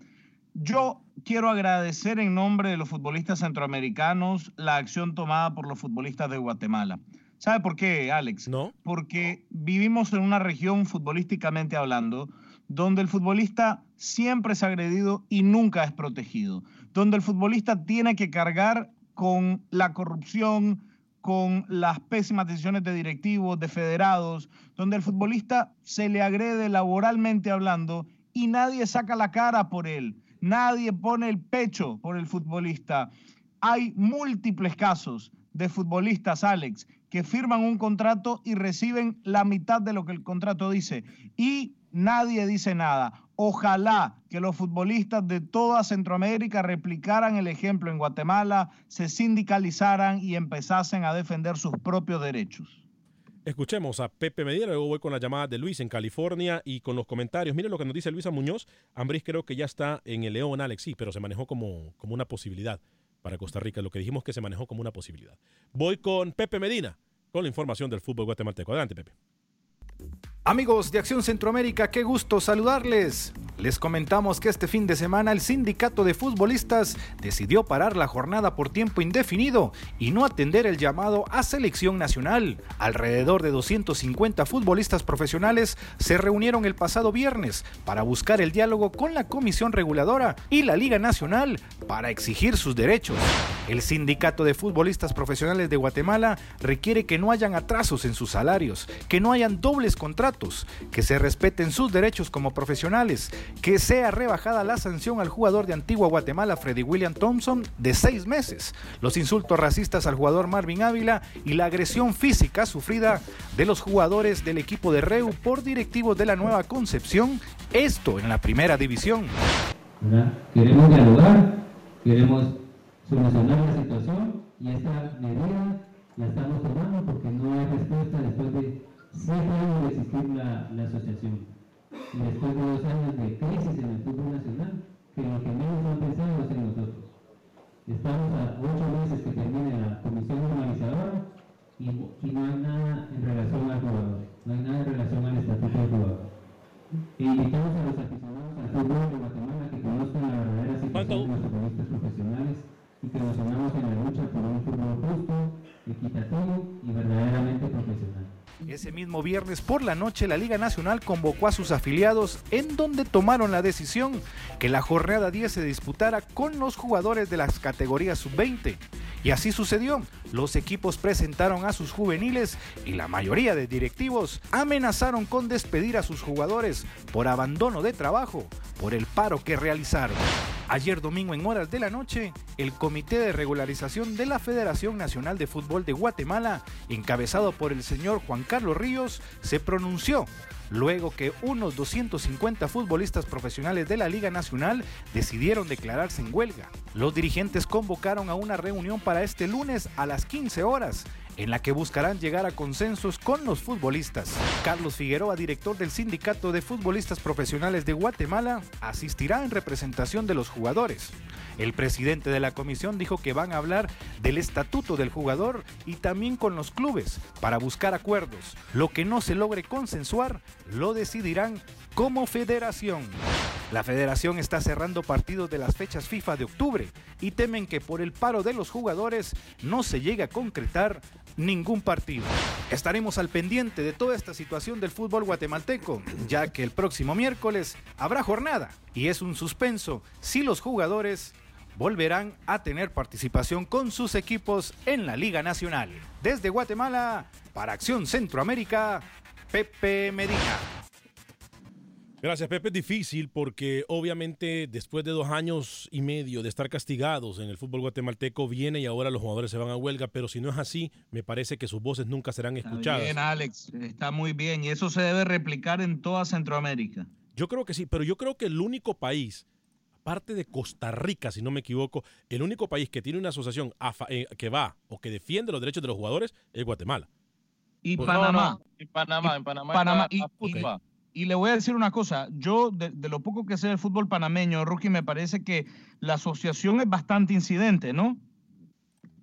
Yo quiero agradecer en nombre de los futbolistas centroamericanos la acción tomada por los futbolistas de Guatemala. ¿Sabe por qué, Alex? No. Porque vivimos en una región futbolísticamente hablando donde el futbolista siempre es agredido y nunca es protegido, donde el futbolista tiene que cargar con la corrupción, con las pésimas decisiones de directivos, de federados, donde el futbolista se le agrede laboralmente hablando y nadie saca la cara por él, nadie pone el pecho por el futbolista. Hay múltiples casos de futbolistas, Alex, que firman un contrato y reciben la mitad de lo que el contrato dice. Y nadie dice nada. Ojalá que los futbolistas de toda Centroamérica replicaran el ejemplo en Guatemala, se sindicalizaran y empezasen a defender sus propios derechos. Escuchemos a Pepe Medina, luego voy con la llamada de Luis en California y con los comentarios. Mire lo que nos dice Luisa Muñoz. Ambris creo que ya está en el León, Alex, sí, pero se manejó como, como una posibilidad para Costa Rica, lo que dijimos que se manejó como una posibilidad. Voy con Pepe Medina, con la información del fútbol guatemalteco. Adelante, Pepe. Amigos de Acción Centroamérica, qué gusto saludarles. Les comentamos que este fin de semana el sindicato de futbolistas decidió parar la jornada por tiempo indefinido y no atender el llamado a selección nacional. Alrededor de 250 futbolistas profesionales se reunieron el pasado viernes para buscar el diálogo con la Comisión Reguladora y la Liga Nacional para exigir sus derechos. El sindicato de futbolistas profesionales de Guatemala requiere que no hayan atrasos en sus salarios, que no hayan dobles contratos, que se respeten sus derechos como profesionales, que sea rebajada la sanción al jugador de Antigua Guatemala, Freddy William Thompson, de seis meses, los insultos racistas al jugador Marvin Ávila y la agresión física sufrida de los jugadores del equipo de Reu por directivos de la Nueva Concepción, esto en la primera división. Queremos dialogar, queremos solucionar la situación y esta medida la estamos tomando porque no hay respuesta después de siete años de existir la, la asociación después de dos años de crisis en el fútbol nacional, que lo que menos han pensado es en nosotros. Estamos a ocho meses que termine la comisión normalizadora y, y no hay nada en relación al jugador, no hay nada en relación al estatuto del jugador. E invitamos a los aficionados al fútbol mismo viernes por la noche la Liga Nacional convocó a sus afiliados en donde tomaron la decisión que la jornada 10 se disputara con los jugadores de las categorías sub-20. Y así sucedió. Los equipos presentaron a sus juveniles y la mayoría de directivos amenazaron con despedir a sus jugadores por abandono de trabajo, por el paro que realizaron. Ayer domingo en horas de la noche, el Comité de Regularización de la Federación Nacional de Fútbol de Guatemala, encabezado por el señor Juan Carlos Ríos, se pronunció luego que unos 250 futbolistas profesionales de la Liga Nacional decidieron declararse en huelga. Los dirigentes convocaron a una reunión para este lunes a las 15 horas en la que buscarán llegar a consensos con los futbolistas. Carlos Figueroa, director del Sindicato de Futbolistas Profesionales de Guatemala, asistirá en representación de los jugadores. El presidente de la comisión dijo que van a hablar del estatuto del jugador y también con los clubes para buscar acuerdos. Lo que no se logre consensuar lo decidirán como federación. La federación está cerrando partidos de las fechas FIFA de octubre y temen que por el paro de los jugadores no se llegue a concretar ningún partido. Estaremos al pendiente de toda esta situación del fútbol guatemalteco, ya que el próximo miércoles habrá jornada y es un suspenso si los jugadores volverán a tener participación con sus equipos en la Liga Nacional. Desde Guatemala, para Acción Centroamérica, Pepe Medina. Gracias, Pepe. Es difícil porque obviamente después de dos años y medio de estar castigados en el fútbol guatemalteco viene y ahora los jugadores se van a huelga, pero si no es así, me parece que sus voces nunca serán escuchadas. Bien, Alex, está muy bien y eso se debe replicar en toda Centroamérica. Yo creo que sí, pero yo creo que el único país, aparte de Costa Rica, si no me equivoco, el único país que tiene una asociación eh, que va o que defiende los derechos de los jugadores es Guatemala. Y pues Panamá. en Panamá, en Panamá. Panamá y, y le voy a decir una cosa, yo de, lo poco que sé del fútbol panameño, Rookie, me parece que la asociación es bastante incidente, ¿no?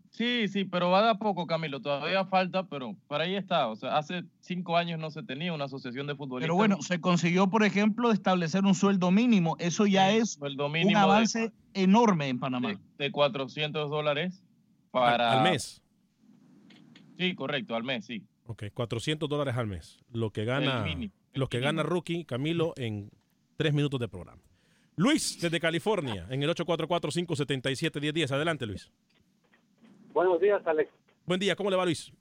Sí, sí, pero va de a poco, Camilo. Todavía falta, pero por ahí está. O sea, hace cinco años no se tenía una asociación de futbolistas. Pero bueno, se consiguió, por ejemplo, establecer un sueldo mínimo. Eso ya es un avance enorme en Panamá. De, 400 dólares para... Al mes. Sí, correcto, al mes, sí. Ok, 400 dólares al mes. Lo que gana los que gana Rookie, Camilo, en tres minutos de programa. Luis, desde California, en el 844-577-1010. Adelante, Luis. Buenos días, Alex. Buen día, ¿cómo le va, Luis?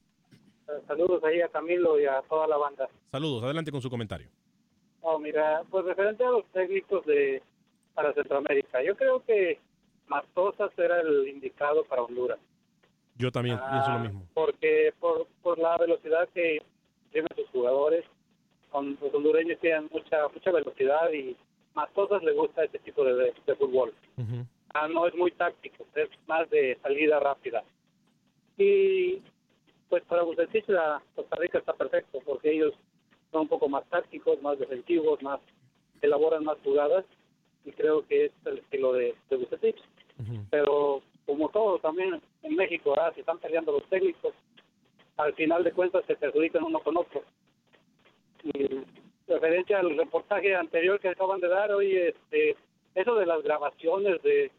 Eh, saludos ahí a Camilo y a toda la banda. Saludos, adelante con su comentario. Oh, mira, pues referente a los técnicos de para Centroamérica, yo creo que Matosas era el indicado para Honduras. Yo también pienso lo ah, mismo. Porque por, por la velocidad que tienen sus jugadores, los hondureños tienen mucha mucha velocidad y más cosas le gusta este tipo de, de, fútbol. ah, no es muy táctico, es más de salida rápida. Y pues para Bucetich la Costa Rica está perfecto porque ellos son un poco más tácticos, más defensivos, más elaboran más jugadas y creo que es el estilo de, de Bucetich. Pero como todo también en México, se están peleando los técnicos, al final de cuentas se perjudican uno con otro referencia al reportaje anterior que acaban de dar, hoy este, eso de las grabaciones de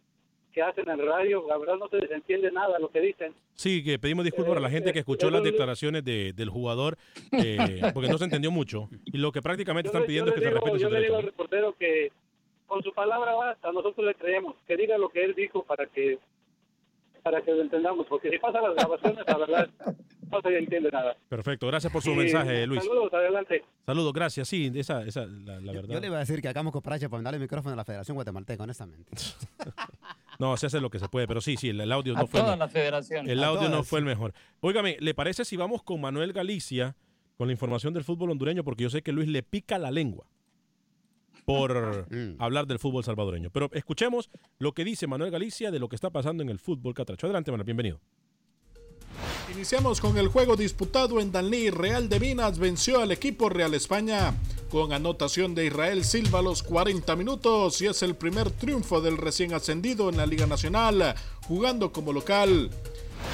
que hacen en radio, la verdad no se les entiende nada lo que dicen. Sí, que pedimos disculpas a la gente que escuchó las declaraciones de, del jugador, eh, porque no se entendió mucho. Y lo que prácticamente están pidiendo es que se respete Yo le digo al reportero que con su palabra basta, nosotros le creemos, que diga lo que él dijo para que para que lo entendamos, porque si pasa las grabaciones, la verdad no se entiende nada. Perfecto, gracias por su mensaje, Luis. Saludos, adelante. Saludos, gracias. Sí, esa, esa la, la verdad. Yo le iba a decir que hagamos cooperación para darle el micrófono a la Federación Guatemalteca, honestamente. no, se hace lo que se puede, pero sí, sí, el, audio no fue toda la federación. El audio no fue el mejor. Óigame, ¿le parece si vamos con Manuel Galicia con la información del fútbol hondureño? Porque yo sé que Luis le pica la lengua por mm. hablar del fútbol salvadoreño. Pero escuchemos lo que dice Manuel Galicia de lo que está pasando en el fútbol catracho. Adelante, Manuel, bienvenido. Iniciamos con el juego disputado en Danlí. Real de Minas venció al equipo Real España con anotación de Israel Silva a los 40 minutos y es el primer triunfo del recién ascendido en la Liga Nacional, jugando como local.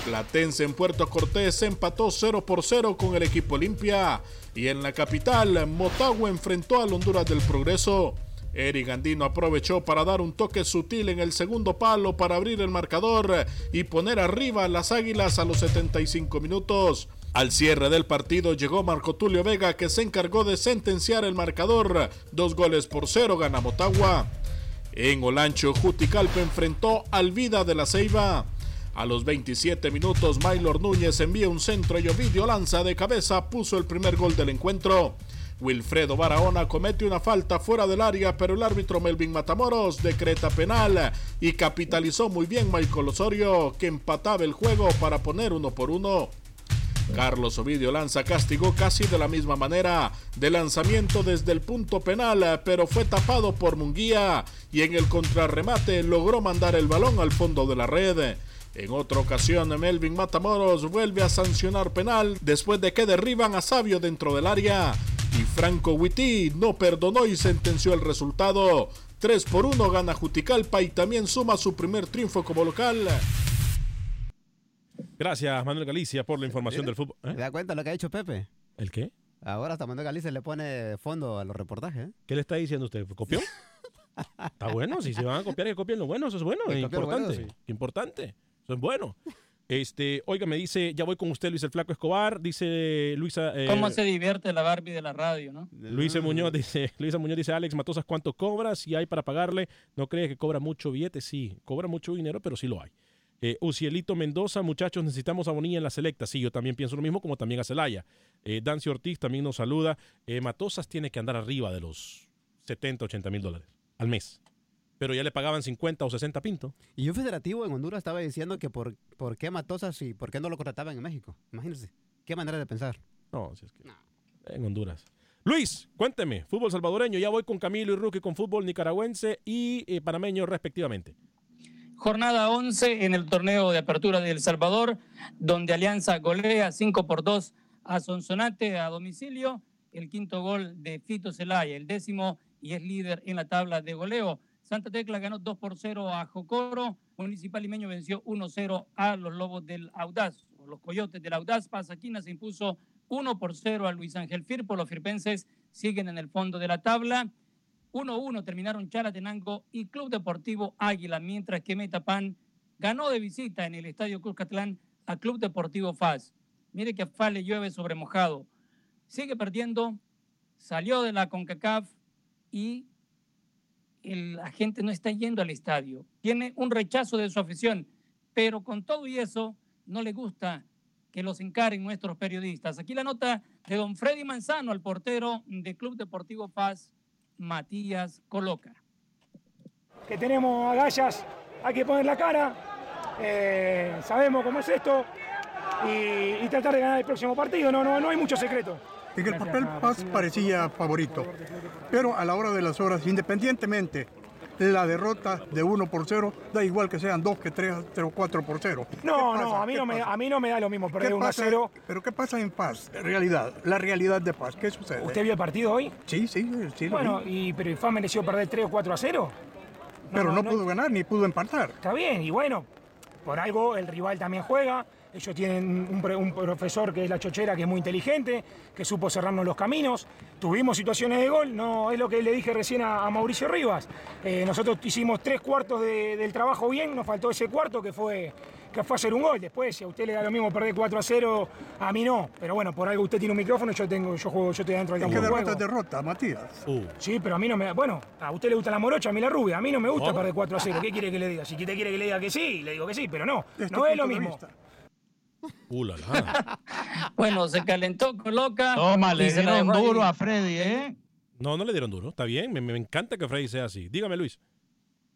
Platense en Puerto Cortés empató 0 por 0 con el equipo Olimpia y en la capital Motagua enfrentó al Honduras del Progreso. Eric Andino aprovechó para dar un toque sutil en el segundo palo para abrir el marcador y poner arriba a las Águilas a los 75 minutos. Al cierre del partido llegó Marco Tulio Vega que se encargó de sentenciar el marcador. Dos goles por cero gana Motagua. En Olancho, Juticalpe enfrentó al Vida de la Ceiba. A los 27 minutos, Maylor Núñez envía un centro y Ovidio Lanza de cabeza puso el primer gol del encuentro. Wilfredo Barahona comete una falta fuera del área, pero el árbitro Melvin Matamoros decreta penal y capitalizó muy bien Michael Osorio, que empataba el juego para poner uno por uno. Carlos Ovidio Lanza castigó casi de la misma manera, de lanzamiento desde el punto penal, pero fue tapado por Munguía y en el contrarremate logró mandar el balón al fondo de la red. En otra ocasión, Melvin Matamoros vuelve a sancionar penal después de que derriban a Sabio dentro del área. Y Franco Witty no perdonó y sentenció el resultado. 3 por 1 gana Juticalpa y también suma su primer triunfo como local. Gracias, Manuel Galicia, por la información del fútbol. ¿Te ¿eh? da cuenta lo que ha hecho Pepe? ¿El qué? Ahora hasta Manuel Galicia le pone fondo a los reportajes. ¿eh? ¿Qué le está diciendo usted? ¿Copió? Está bueno, si se van a copiar, que copien lo bueno, eso es bueno, es importante. Importante. Eso es bueno. Este, oiga, me dice, ya voy con usted, Luis el Flaco Escobar, dice Luisa. Eh, ¿Cómo se divierte la Barbie de la radio, no? Luisa Muñoz dice, Luisa Muñoz dice, Alex Matosas, ¿cuánto cobra? Si hay para pagarle, ¿no cree que cobra mucho billete? Sí, cobra mucho dinero, pero sí lo hay. Eh, Ucielito Mendoza, muchachos, necesitamos a Bonilla en la selecta. Sí, yo también pienso lo mismo, como también a Celaya. Eh, Dancio Ortiz también nos saluda. Matosas tiene que andar arriba de los 70, 80 mil dólares al mes. Pero ya le pagaban 50 o 60 pintos. Y un federativo en Honduras estaba diciendo que por, por qué Matosas y por qué no lo contrataban en México. Imagínense. Qué manera de pensar. No, si es que. En Honduras. Luis, cuénteme, fútbol salvadoreño. Ya voy con Camilo y Rookie con fútbol nicaragüense y eh, panameño respectivamente. Jornada 11 en el torneo de apertura de El Salvador, donde Alianza golea 5 por 2 a Sonsonate a domicilio. El quinto gol de Fito Zelaya, el décimo y es líder en la tabla de goleo. Santa Tecla ganó 2 por 0 a Jocoro. Municipal Limeño venció 1-0 a los Lobos del Audaz. Los Coyotes del Audaz. Pasaquina se impuso 1 por 0 a Luis Ángel Firpo. Los firpenses siguen en el fondo de la tabla. 1-1 terminaron Chalatenango y Club Deportivo Águila, mientras que Metapan ganó de visita en el Estadio Cuscatlán a Club Deportivo FAS. Mire que a FAS le llueve sobre mojado. Sigue perdiendo, salió de la CONCACAF y la gente no está yendo al estadio. Tiene un rechazo de su afición, pero con todo y eso no le gusta que los encaren nuestros periodistas. Aquí la nota de don Freddy Manzano, el portero de Club Deportivo Paz, Matías Coloca. Que tenemos agallas, hay que poner la cara, eh, sabemos cómo es esto y, tratar de ganar el próximo partido, no, no, no hay mucho secreto. En el papel Paz parecía favorito, pero a la hora de las horas, independientemente la derrota de 1 por 0, da igual que sean 2 que 3 o 4 por 0. No, no, a mí no, me, a mí no me da lo mismo perder 1 a 0. Pero ¿qué pasa en Paz? Realidad, la realidad de Paz, ¿qué sucede? ¿Usted vio el partido hoy? Sí, sí, sí. Bueno, y, pero ¿Faz mereció perder 3 o 4 a 0? pero no, pudo ganar ni pudo empatar. Está bien, y bueno, por algo el rival también juega. Ellos tienen un, profesor que es la chochera, que es muy inteligente, que supo cerrarnos los caminos. Tuvimos situaciones de gol, no es lo que le dije recién a, Mauricio Rivas. Eh, nosotros hicimos tres cuartos del trabajo bien, nos faltó ese cuarto que fue, que fue hacer un gol. Después, si a usted le da lo mismo perder 4 a 0, a mí no. Pero bueno, por algo usted tiene un micrófono, yo tengo, yo juego, yo estoy dentro del campo. ¿Qué derrota derrota, Matías? Uh. Sí, pero a mí no me. Bueno, a usted le gusta la morocha, a mí la rubia. A mí no me gusta perder 4 a 0. ¿Qué quiere que le diga? Si usted quiere que le diga que sí, le digo que sí, pero no. no es lo mismo. Uh, bueno, se calentó, coloca. Toma, le dieron duro a Freddy, ¿eh? No, no le dieron duro. Está bien, me, encanta que Freddy sea así. Dígame, Luis.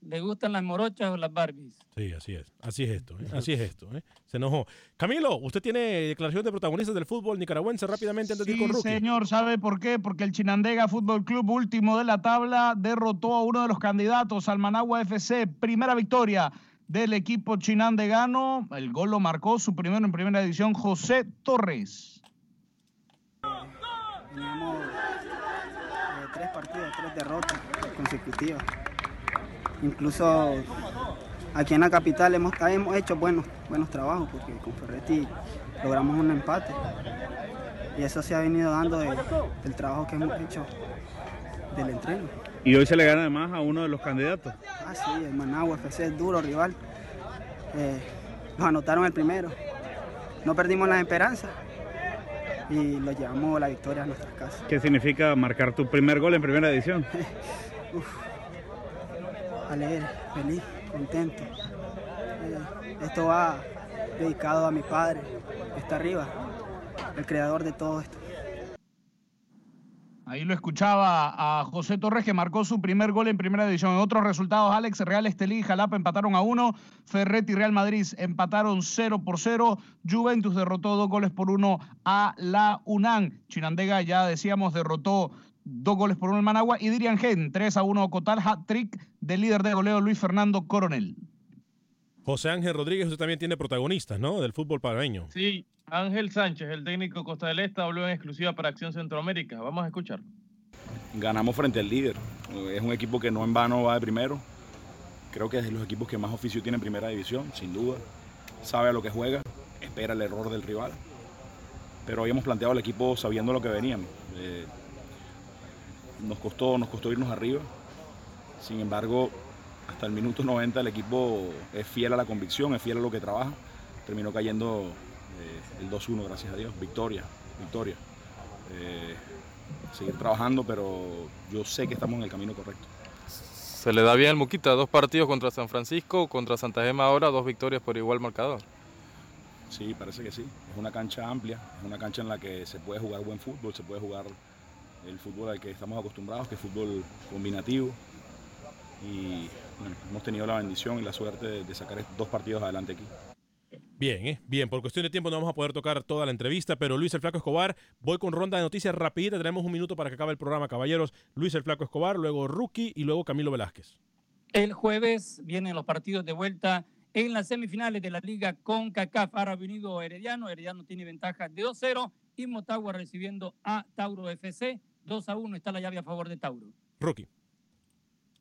¿Le gustan las morochas o las Barbies? Sí, así es. Así es esto. ¿eh? Así es esto. ¿eh? Se enojó. Camilo, usted tiene declaración de protagonistas del fútbol nicaragüense rápidamente antes de ir con Rookie. señor. ¿Sabe por qué? Porque el Chinandega Fútbol Club, último de la tabla, derrotó a uno de los candidatos al Managua FC. Primera victoria del equipo chinandegano. El gol lo marcó su primero en primera edición José Torres. Tres partidos, tres derrotas consecutivas. Incluso aquí en la capital hemos, hemos hecho buenos, buenos trabajos porque con Ferretti logramos un empate. Y eso se ha venido dando del trabajo que hemos hecho del entreno. Y hoy se le gana además a uno de los candidatos. Ah, sí, el Managua FC es duro rival. Eh, nos anotaron el primero. No perdimos la esperanza y lo llevamos la victoria a nuestras casas. ¿Qué significa marcar tu primer gol en primera edición? Uf, alegre, feliz, contento. Eh, esto va dedicado a mi padre, que está arriba, el creador de todo esto. Ahí lo escuchaba a José Torres que marcó su primer gol en primera división. Otros resultados, Alex Real Estelí y Jalapa empataron a uno. Ferretti y Real Madrid empataron 0 por 0. Juventus derrotó dos goles por uno a la UNAM. Chinandega, ya decíamos, derrotó dos goles por uno en Managua. Y Dirian Gen, 3 a 1 Cotal, hat-trick del líder de goleo Luis Fernando Coronel. José Ángel Rodríguez, usted también tiene protagonistas, ¿no? Del fútbol parameño. Sí, Ángel Sánchez, el técnico Costa del Este, habló en exclusiva para Acción Centroamérica. Vamos a escucharlo. Ganamos frente al líder. Es un equipo que no en vano va de primero. Creo que es de los equipos que más oficio tiene en primera división, sin duda. Sabe a lo que juega, espera el error del rival. Pero hoy hemos planteado al equipo sabiendo lo que veníamos. Eh, nos, costó, nos costó irnos arriba. Sin embargo, hasta el minuto 90 el equipo es fiel a la convicción, es fiel a lo que trabaja. Terminó cayendo eh, el 2-1, gracias a Dios. Victoria, victoria. Eh, seguir trabajando, pero yo sé que estamos en el camino correcto. Se le da bien el Muquita, dos partidos contra San Francisco, contra Santa Gema ahora, dos victorias por igual marcador. Sí, parece que sí. Es una cancha amplia, es una cancha en la que se puede jugar buen fútbol, se puede jugar el fútbol al que estamos acostumbrados, que es fútbol combinativo. Y hemos tenido la bendición y la suerte de, sacar dos partidos adelante aquí. Bien, ¿eh? bien. Por cuestión de tiempo no vamos a poder tocar toda la entrevista, pero Luis el Flaco Escobar, voy con ronda de noticias rapidita. Tenemos un minuto para que acabe el programa, caballeros. Luis el Flaco Escobar, luego Rookie y luego Camilo Velázquez. El jueves vienen los partidos de vuelta en las semifinales de la liga con CACAF. Ahora ha venido Herediano. Herediano tiene ventaja de 2-0 y Motagua recibiendo a Tauro FC. 2 a 1 está la llave a favor de Tauro. Rookie.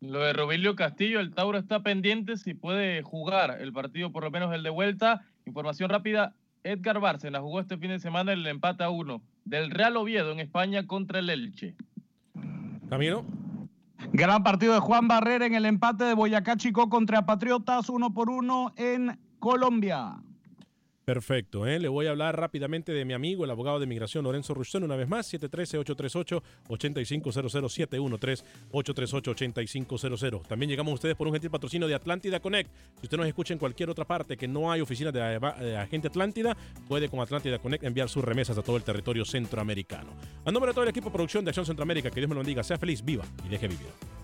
Lo de Robilio Castillo, el Tauro está pendiente si puede jugar el partido, por lo menos el de vuelta. Información rápida, Edgar Bárcena jugó este fin de semana el empate a uno del Real Oviedo en España contra el Elche. Camilo. Gran partido de Juan Barrera en el empate de Boyacá Chico contra Patriotas, uno por uno en Colombia. Perfecto, ¿eh? le voy a hablar rápidamente de mi amigo, el abogado de migración Lorenzo Rushton, una vez más, 713-838-8500, 713-838-8500. También llegamos a ustedes por un gentil patrocinio de Atlántida Connect. Si usted nos escucha en cualquier otra parte que no hay oficinas de, de agente Atlántida, puede con Atlántida Connect enviar sus remesas a todo el territorio centroamericano. A nombre de todo el equipo de producción de Acción Centroamérica, que Dios me lo bendiga, sea feliz, viva y deje vivir.